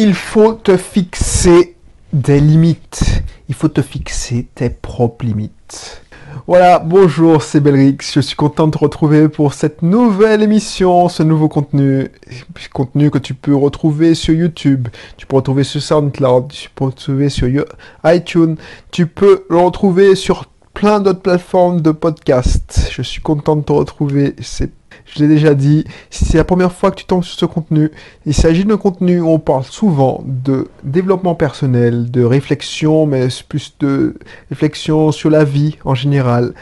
il faut te fixer des limites. Il faut te fixer tes propres limites. Voilà, bonjour, c'est Belrix. Je suis content de te retrouver pour cette nouvelle émission, ce nouveau contenu. Contenu que tu peux retrouver sur YouTube, tu peux retrouver sur SoundCloud, tu peux retrouver sur iTunes, tu peux le retrouver sur plein d'autres plateformes de podcast. Je suis content de te retrouver. C'est je l'ai déjà dit, si c'est la première fois que tu tombes sur ce contenu, il s'agit d'un contenu où on parle souvent de développement personnel, de réflexion, mais plus de réflexion sur la vie en général,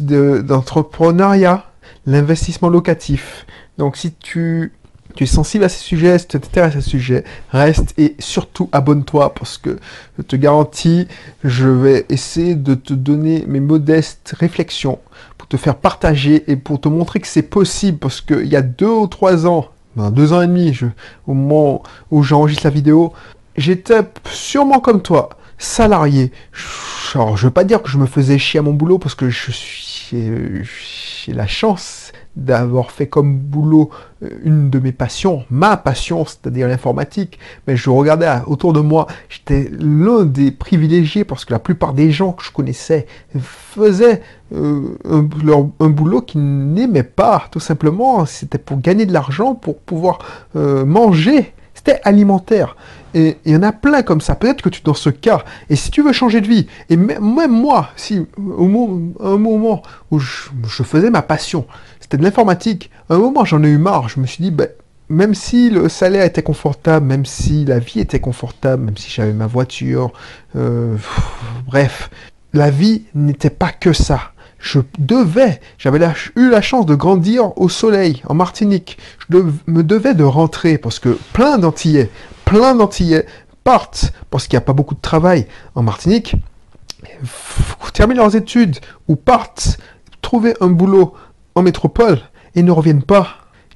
d'entrepreneuriat, l'investissement locatif. Donc si tu tu es sensible à ces sujets, si tu t'intéresses à ce sujet, reste et surtout abonne-toi parce que je te garantis, je vais essayer de te donner mes modestes réflexions faire partager et pour te montrer que c'est possible parce qu'il y a deux ou trois ans, ben deux ans et demi, au moment où j'enregistre la vidéo, j'étais sûrement comme toi, salarié. Alors, je veux pas dire que je me faisais chier à mon boulot parce que je suis, j'ai la chance d'avoir fait comme boulot euh, une de mes passions, ma passion, c'est-à-dire l'informatique, mais je regardais autour de moi, j'étais l'un des privilégiés parce que la plupart des gens que je connaissais faisaient euh, un, boulot qu'ils n'aimaient pas, tout simplement, c'était pour gagner de l'argent, pour pouvoir euh, manger, c'était alimentaire. Et il y en a plein comme ça. Peut-être que tu dans ce cas. Et si tu veux changer de vie, et même moi, si au un moment où je faisais ma passion, de l'informatique. À un moment, j'en ai eu marre. Je me suis dit, ben, même si le salaire était confortable, même si la vie était confortable, même si j'avais ma voiture, euh, bref, la vie n'était pas que ça. Je devais, j'avais eu la chance de grandir au soleil, en Martinique. Je me devais de rentrer parce que plein d'Antillais, plein d'Antillais partent parce qu'il n'y a pas beaucoup de travail en Martinique, terminent leurs études ou partent trouver un boulot en métropole et ne reviennent pas.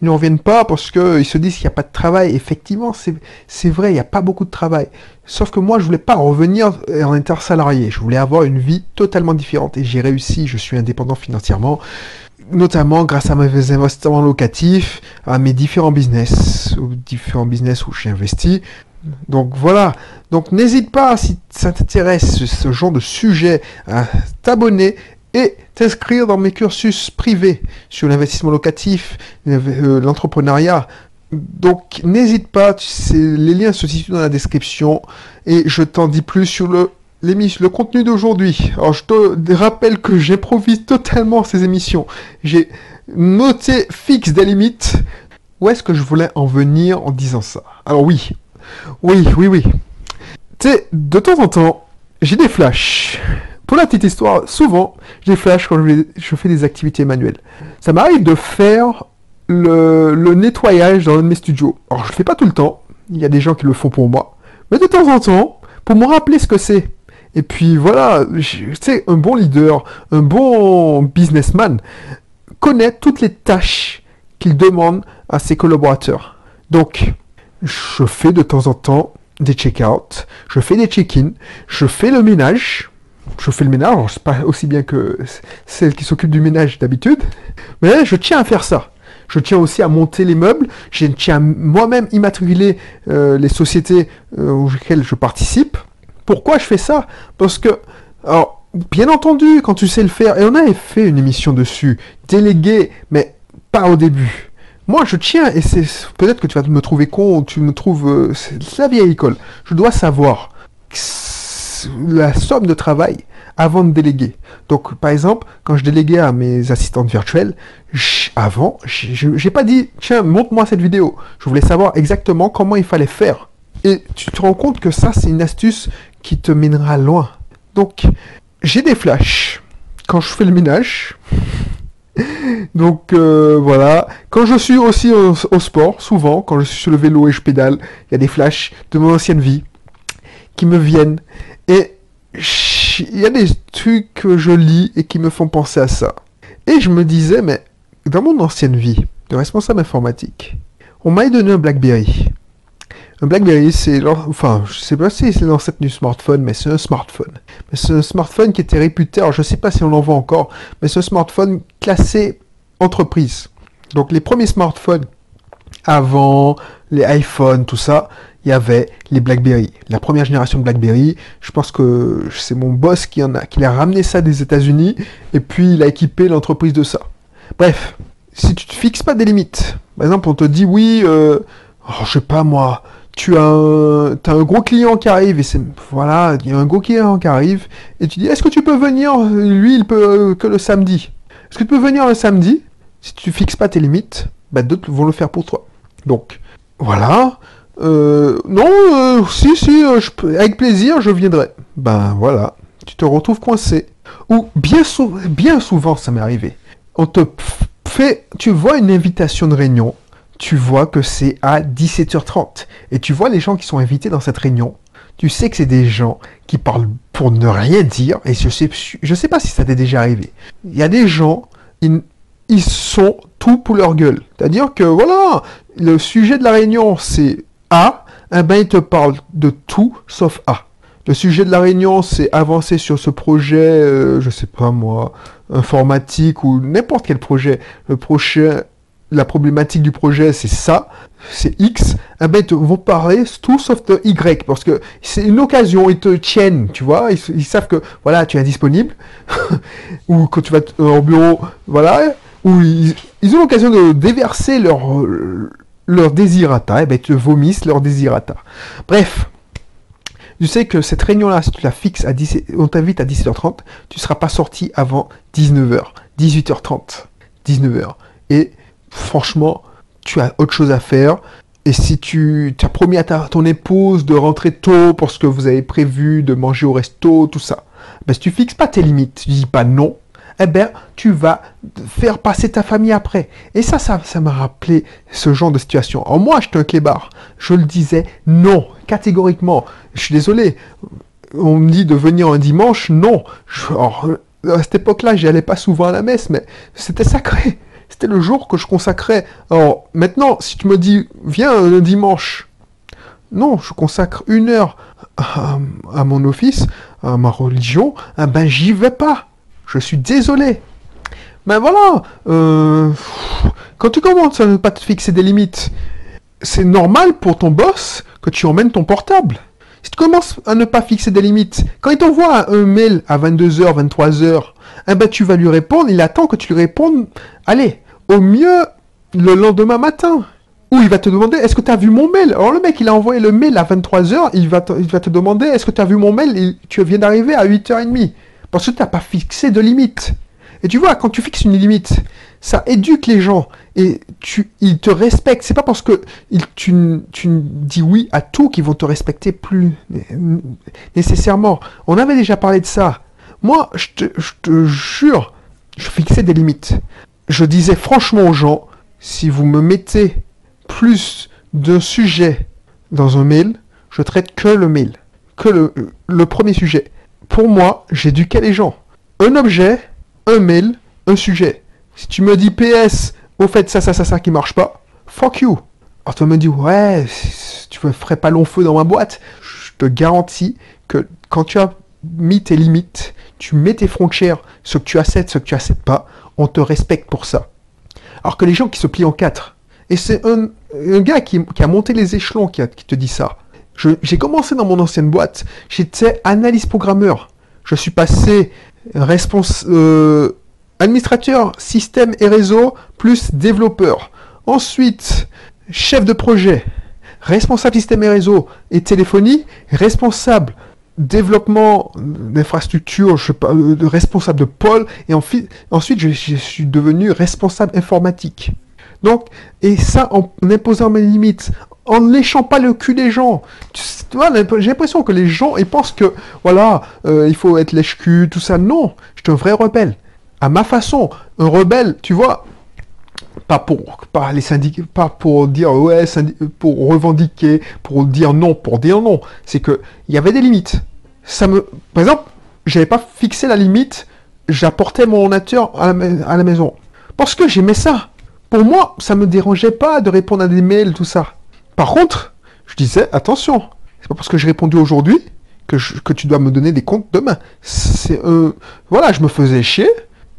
Ils ne reviennent pas parce qu'ils se disent qu'il n'y a pas de travail. Effectivement, c'est vrai, il n'y a pas beaucoup de travail. Sauf que moi, je voulais pas revenir en intersalarié. Je voulais avoir une vie totalement différente. Et j'ai réussi, je suis indépendant financièrement, notamment grâce à mes investissements locatifs, à mes différents business, aux différents business où j'ai investi. Donc voilà. Donc n'hésite pas, si ça t'intéresse, ce genre de sujet, à t'abonner et t'inscrire dans mes cursus privés sur l'investissement locatif, euh, l'entrepreneuriat. Donc n'hésite pas, les liens se situent dans la description et je t'en dis plus sur le le contenu d'aujourd'hui. Alors je te rappelle que j'improvise totalement ces émissions. J'ai noté fixe des limites. Où est-ce que je voulais en venir en disant ça? Alors oui, oui, oui, oui. Tu sais, de temps en temps, j'ai des flashs. Pour la petite histoire, souvent, j'ai flash quand je, fais des activités manuelles. Ça m'arrive de faire le, nettoyage dans un de mes studios. Alors, je le fais pas tout le temps. Il y a des gens qui le font pour moi. Mais de temps en temps, pour me rappeler ce que c'est. Et puis voilà, sais, un bon leader, un bon businessman connaît toutes les tâches qu'il demande à ses collaborateurs. Donc, je fais de temps en temps des check-out, je fais des check-in, je fais le ménage, je fais le ménage, c'est pas aussi bien que celle qui s'occupe du ménage d'habitude, mais je tiens à faire ça. Je tiens aussi à monter les meubles, je tiens à moi-même immatriculer euh, les sociétés euh, auxquelles je participe. Pourquoi je fais ça? Parce que, alors, bien entendu, quand tu sais le faire, et on avait fait une émission dessus, déléguer, mais pas au début. Moi, je tiens, et c'est peut-être que tu vas me trouver con, tu me trouves, euh, c'est la vieille école. Je dois savoir la somme de travail avant de déléguer. Donc, par exemple, quand je déléguais à mes assistantes virtuelles, avant, j'ai pas dit, tiens, montre-moi cette vidéo. Je voulais savoir exactement comment il fallait faire. Et tu te rends compte que ça, c'est une astuce qui te mènera loin. Donc, j'ai des flashs quand je fais le ménage. Donc euh, voilà. Quand je suis aussi au, au, sport, souvent, quand je suis sur le vélo et je pédale, il y a des flashs de mon ancienne vie qui me viennent. Et il y a des trucs que je lis et qui me font penser à ça. Et je me disais, mais dans mon ancienne vie de responsable informatique, on m'a donné un BlackBerry. Un BlackBerry, c'est, enfin, je sais pas si c'est l'ancêtre du smartphone, mais c'est un smartphone. Mais c'est un smartphone qui était réputé, alors je sais pas si on l'en voit encore, mais c'est un smartphone classé entreprise. Donc les premiers smartphones avant les iPhones, tout ça, il y avait les BlackBerry. La première génération de BlackBerry, je pense que c'est mon boss qui en a, qui a ramené ça des États-Unis et puis il a équipé l'entreprise de ça. Bref, si tu te fixes pas des limites, par exemple, on te dit oui, euh, oh, je sais pas moi, tu as un, as un gros client qui arrive et c'est voilà, il y a un gros client qui arrive et tu dis est-ce que tu peux venir Lui, il peut euh, que le samedi? Est-ce que tu peux venir le samedi? Si tu fixes pas tes limites, bah, d'autres vont le faire pour toi. Donc voilà. Euh, non, euh, si si, peux, avec plaisir, je viendrai. Ben voilà, tu te retrouves coincé. Ou bien, bien souvent, ça m'est arrivé. On te fait, tu vois une invitation de réunion tu vois que c'est à 17h30. Et tu vois les gens qui sont invités dans cette réunion. Tu sais que c'est des gens qui parlent pour ne rien dire. Et je sais, sais pas si ça t'est déjà arrivé. Il y a des gens, ils sont tout pour leur gueule. C'est-à-dire que voilà, le sujet de la réunion c'est A. Eh ben ils te parlent de tout sauf A. Le sujet de la réunion, c'est avancer sur ce projet, euh, je sais pas moi, informatique ou n'importe quel projet. Le prochain la problématique du projet, c'est ça, c'est X, eh ben, ils vont parler tout sauf de Y, parce que c'est une occasion, ils te tiennent, tu vois, ils, savent que, voilà, tu es disponible, ou quand tu vas au bureau, voilà, ou ils, ont l'occasion de déverser leur, leur désirata, eh ben, ils vomissent leur désirata. Bref, tu sais que cette réunion-là, si tu la fixes à 17, on t'invite à 17h30, tu ne seras pas sorti avant 19h, 18h30, 19h. Et franchement, tu as autre chose à faire. Et si tu as promis à ton épouse de rentrer tôt parce que vous avez prévu de manger au resto, tout ça, ben, si tu fixes pas tes limites, tu dis pas non, eh ben, tu vas faire passer ta famille après. Et ça, ça, m'a rappelé ce genre de situation. En moi, j'étais un clébard. Je le disais non, catégoriquement. Je suis désolé. On me dit de venir un dimanche, non. à cette époque-là, j'y allais pas souvent à la messe, mais c'était sacré. C'était le jour que je consacrais. Alors maintenant, si tu me dis, viens le dimanche, non, je consacre une heure à, mon office, à ma religion, ah ben j'y vais pas. Je suis désolé. Ben voilà, euh, quand tu commences à ne pas te fixer des limites, c'est normal pour ton boss que tu emmènes ton portable. Si tu commences à ne pas fixer des limites, quand il t'envoie un mail à 22h, 23h, eh ben tu vas lui répondre, il attend que tu lui répondes, allez, au mieux le lendemain matin. Ou il va te demander, est-ce que tu as vu mon mail? Alors le mec, il a envoyé le mail à 23h, il va te, il va te demander, est-ce que tu as vu mon mail? Tu viens d'arriver à 8h30. Parce que tu n'as pas fixé de limite. Et tu vois, quand tu fixes une limite, ça éduque les gens et tu, ils te respectent. C'est pas parce que tu, dis oui à tout qu'ils vont te respecter plus nécessairement. On avait déjà parlé de ça. Moi, je te, jure, je fixais des limites. Je disais franchement aux gens, si vous me mettez plus de sujets dans un mail, je traite que le mail, que le, le premier sujet. Pour moi, j'éduquais les gens. Un objet, un mail, un sujet. Si tu me dis PS, au fait, ça, ça, ça, ça qui marche pas, fuck you. Alors tu me dis, ouais, tu ne ferais pas long feu dans ma boîte. Je te garantis que quand tu as mis tes limites, tu mets tes frontières, ce que tu acceptes, ce que tu acceptes pas, on te respecte pour ça. Alors que les gens qui se plient en quatre, et c'est un, gars qui, a monté les échelons qui, te dit ça. J'ai commencé dans mon ancienne boîte, j'étais analyste programmeur. Je suis passé euh, administrateur système et réseau plus développeur. Ensuite, chef de projet, responsable système et réseau et téléphonie, responsable développement d'infrastructure, je sais pas, euh, responsable de pôle, et ensuite je, suis devenu responsable informatique. Donc, et ça en imposant mes limites, en ne léchant pas le cul des gens. Tu vois, j'ai l'impression que les gens, ils pensent que, voilà, euh, il faut être lèche-cul, tout ça. Non, je suis un vrai rebelle. À ma façon, un rebelle, tu vois, pas pour pas les syndicats, pas pour dire ouais, pour revendiquer, pour dire non, pour dire non. C'est que il y avait des limites. Ça me, par exemple, j'avais pas fixé la limite. J'apportais mon ordinateur à la, maison parce que j'aimais ça. Pour moi, ça me dérangeait pas de répondre à des mails, tout ça. Par contre, je disais attention, c'est pas parce que j'ai répondu aujourd'hui que, tu dois me donner des comptes demain. Euh, voilà, je me faisais chier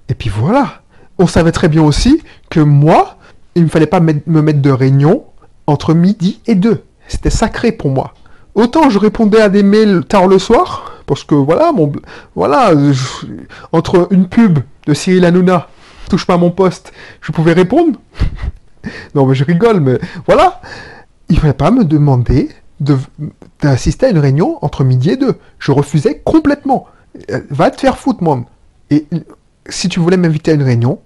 et puis voilà on savait très bien aussi que moi, il ne fallait pas me mettre de réunion entre midi et 2. C'était sacré pour moi. Autant je répondais à des mails tard le soir, parce que voilà, mon, voilà, entre une pub de Cyril Hanouna, touche pas à mon poste, je pouvais répondre. non, mais je rigole, mais voilà. Il ne fallait pas me demander d'assister à une réunion entre midi et 2. Je refusais complètement. Euh, va te faire foutre, moi. Et si tu voulais m'inviter à une réunion,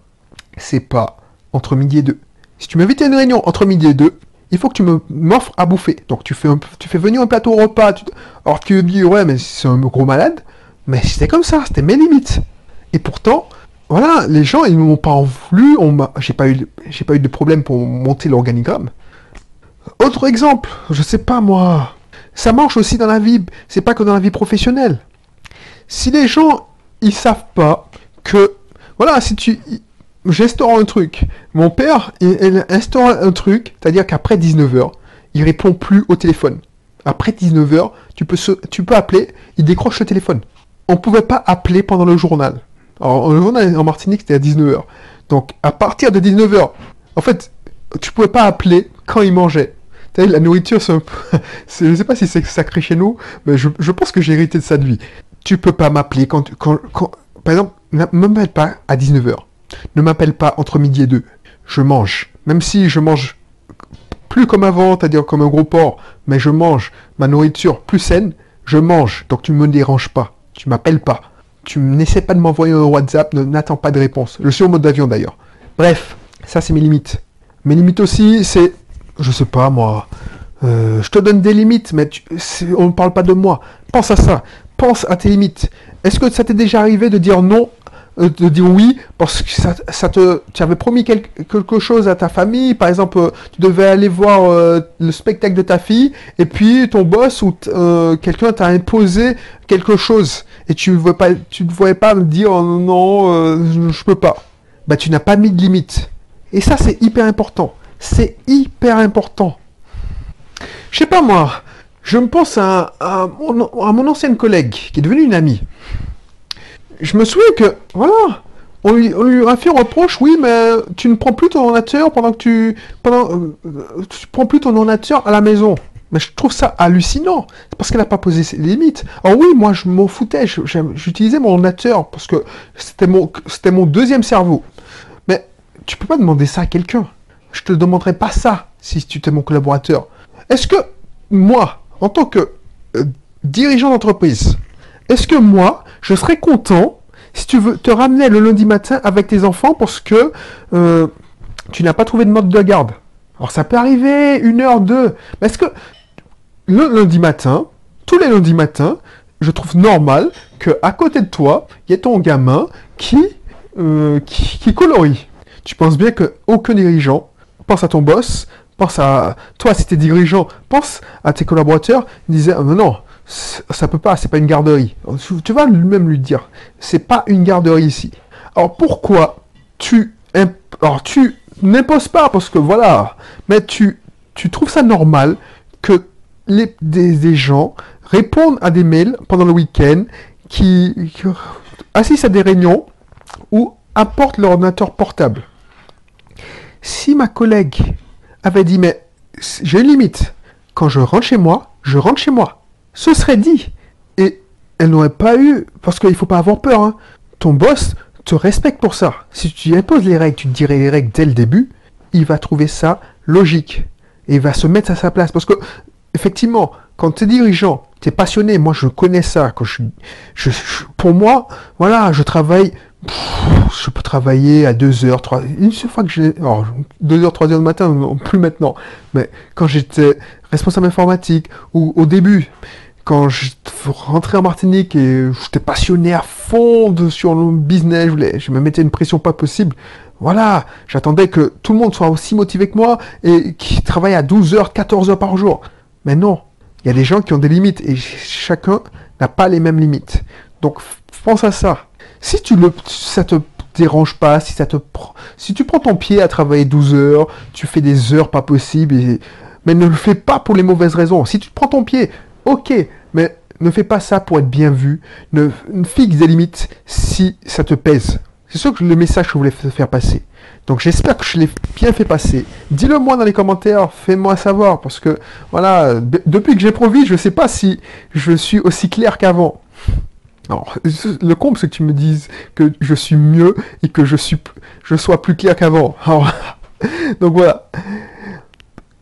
c'est pas entre midi et 2. Si tu m'invites à une réunion entre midi et 2, il faut que tu m'offres à bouffer. Donc tu fais, tu fais venir un plateau repas. alors tu me dis, ouais, mais c'est un gros malade. Mais c'était comme ça, c'était mes limites. Et pourtant, voilà, les gens, ils m'ont pas voulu. J'ai pas, eu, pas eu de problème pour monter l'organigramme. Autre exemple, je sais pas moi. Ça marche aussi dans la vie, c'est pas que dans la vie professionnelle. Si les gens, ils savent pas que, voilà, si tu, j'instaure un truc. Mon père, il, instaure un truc, c'est-à-dire qu'après 19h, il répond plus au téléphone. Après 19h, tu peux, tu peux appeler, il décroche le téléphone. On ne pouvait pas appeler pendant le journal. Alors, le journal en Martinique, c'était à 19h. Donc, à partir de 19h, en fait, tu pouvais pas appeler quand il mangeait. la nourriture, c'est un je sais pas si c'est sacré chez nous, mais je, pense que j'ai hérité de ça de vie. Tu peux pas m'appeler quand, quand, quand, Par exemple, ne m'appelle pas à 19h. Ne m'appelle pas entre midi et deux. Je mange. Même si je mange plus comme avant, c'est-à-dire comme un gros porc, mais je mange ma nourriture plus saine, je mange. Donc tu me déranges pas. Tu m'appelles pas. Tu n'essaies pas de m'envoyer un WhatsApp, n'attends pas de réponse. Je suis en mode d'avion d'ailleurs. Bref, ça c'est mes limites. Mes limites aussi, c'est, je sais pas moi, euh, je te donne des limites, mais on ne parle pas de moi. Pense à ça. Pense à tes limites. Est-ce que ça t'est déjà arrivé de dire non euh, de dire oui parce que ça, te, tu avais promis quelque chose à ta famille? Par exemple, euh, tu devais aller voir le spectacle de ta fille et puis ton boss ou quelqu'un t'a imposé quelque chose et tu ne pas, tu ne voyais pas me dire non, je, ne peux pas. Bah, tu n'as pas mis de limite. Et ça, c'est hyper important. C'est hyper important. Je sais pas moi. Je me pense à, mon ancienne collègue qui est devenue une amie je me souviens que, voilà, on lui, a fait un reproche, oui, mais tu ne prends plus ton ordinateur pendant que tu, pendant, euh, tu prends plus ton ordinateur à la maison. Mais je trouve ça hallucinant, parce qu'elle n'a pas posé ses limites. Alors oui, moi je m'en foutais, j'utilisais mon ordinateur parce que c'était mon, mon deuxième cerveau. Mais tu peux pas demander ça à quelqu'un. Je te demanderai pas ça si tu étais mon collaborateur. Est-ce que moi, en tant que euh, dirigeant d'entreprise, est-ce que moi, je serais content si tu veux te ramener le lundi matin avec tes enfants parce que euh, tu n'as pas trouvé de mode de garde? Alors ça peut arriver une heure, deux. Mais est-ce que le lundi matin, tous les lundis matins, je trouve normal que à côté de toi, il y ait ton gamin qui, euh, qui, colorie? Tu penses bien que aucun dirigeant pense à ton boss, pense à toi si tu es dirigeant, pense à tes collaborateurs, disait ah, non, ça peut pas, c'est pas une garderie. Tu vas lui-même lui dire, c'est pas une garderie ici. Alors pourquoi tu, alors n'imposes pas parce que voilà, mais tu, trouves ça normal que les, des, gens répondent à des mails pendant le week-end, qui assistent à des réunions ou apportent leur ordinateur portable. Si ma collègue avait dit mais j'ai une limite, quand je rentre chez moi, je rentre chez moi ce serait dit. Et elle n'aurait pas eu, parce qu'il ne faut pas avoir peur, hein. ton boss te respecte pour ça. Si tu imposes les règles, tu te dirais les règles dès le début, il va trouver ça logique. Et il va se mettre à sa place. Parce que, effectivement, quand tu es dirigeant, tu es passionné, moi je connais ça. Quand pour moi, voilà, je travaille, je peux travailler à 2h, 3 Une fois que j'ai. 2h, 3h du matin, non, plus maintenant. Mais quand j'étais responsable informatique, ou au début, quand je rentrais en Martinique et j'étais passionné à fond sur le business, je, me mettais une pression pas possible. Voilà, j'attendais que tout le monde soit aussi motivé que moi et qui travaille à 12 h 14 heures par jour. Mais non, il y a des gens qui ont des limites et chacun n'a pas les mêmes limites. Donc pense à ça. Si tu le, ça te dérange pas, si ça te si tu prends ton pied à travailler 12 heures, tu fais des heures pas possibles mais ne le fais pas pour les mauvaises raisons. Si tu prends ton pied, ok, mais ne fais pas ça pour être bien vu. Ne, fixe des limites si ça te pèse. C'est sûr que le message que je voulais faire passer. Donc j'espère que je l'ai bien fait passer. Dis-le moi dans les commentaires, fais-moi savoir, parce que voilà, depuis que j'ai provis, je ne sais pas si je suis aussi clair qu'avant. Alors, le comble, c'est que tu me dises que je suis mieux et que je, suis, je sois plus clair qu'avant. Donc voilà.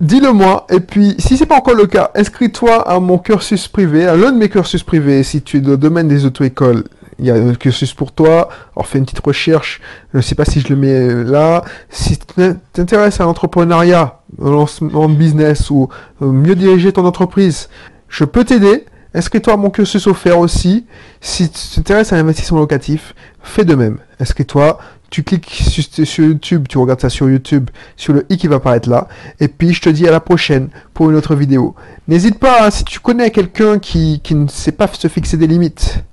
Dis-le moi, et puis si c'est pas encore le cas, inscris-toi à mon cursus privé, à l'un de mes cursus privés, si tu es dans le domaine des auto-écoles. Il y a un cursus pour toi, alors fais une petite recherche, je ne sais pas si je le mets là. Si tu t'intéresses à l'entrepreneuriat, au lancement de business ou euh, mieux diriger ton entreprise, je peux t'aider. Inscris-toi à mon cursus offert aussi. Si tu t'intéresses à l'investissement locatif, fais de même. Inscris-toi, tu cliques sur, YouTube, tu regardes ça sur YouTube, sur le i qui va apparaître là. Et puis je te dis à la prochaine pour une autre vidéo. N'hésite pas, hein, si tu connais quelqu'un qui, qui, ne sait pas se fixer des limites,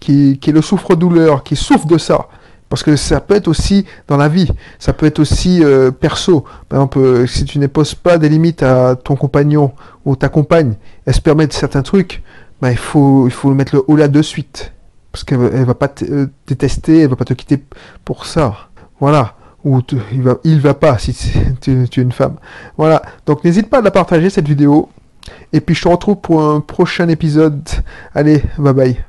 qui, qui le souffre-douleur, qui souffre de ça, parce que ça peut être aussi dans la vie, ça peut être aussi euh, perso. Par exemple, euh, si tu n'imposes pas des limites à ton compagnon ou ta compagne, elle se permet de certains trucs, ben, il, faut, il faut mettre le haut là de suite parce qu'elle ne va pas te euh, détester, elle va pas te quitter pour ça. Voilà. Ou il va, il va pas si tu es une femme. Voilà. Donc n'hésite pas à la partager cette vidéo. Et puis je te retrouve pour un prochain épisode. Allez, bye bye.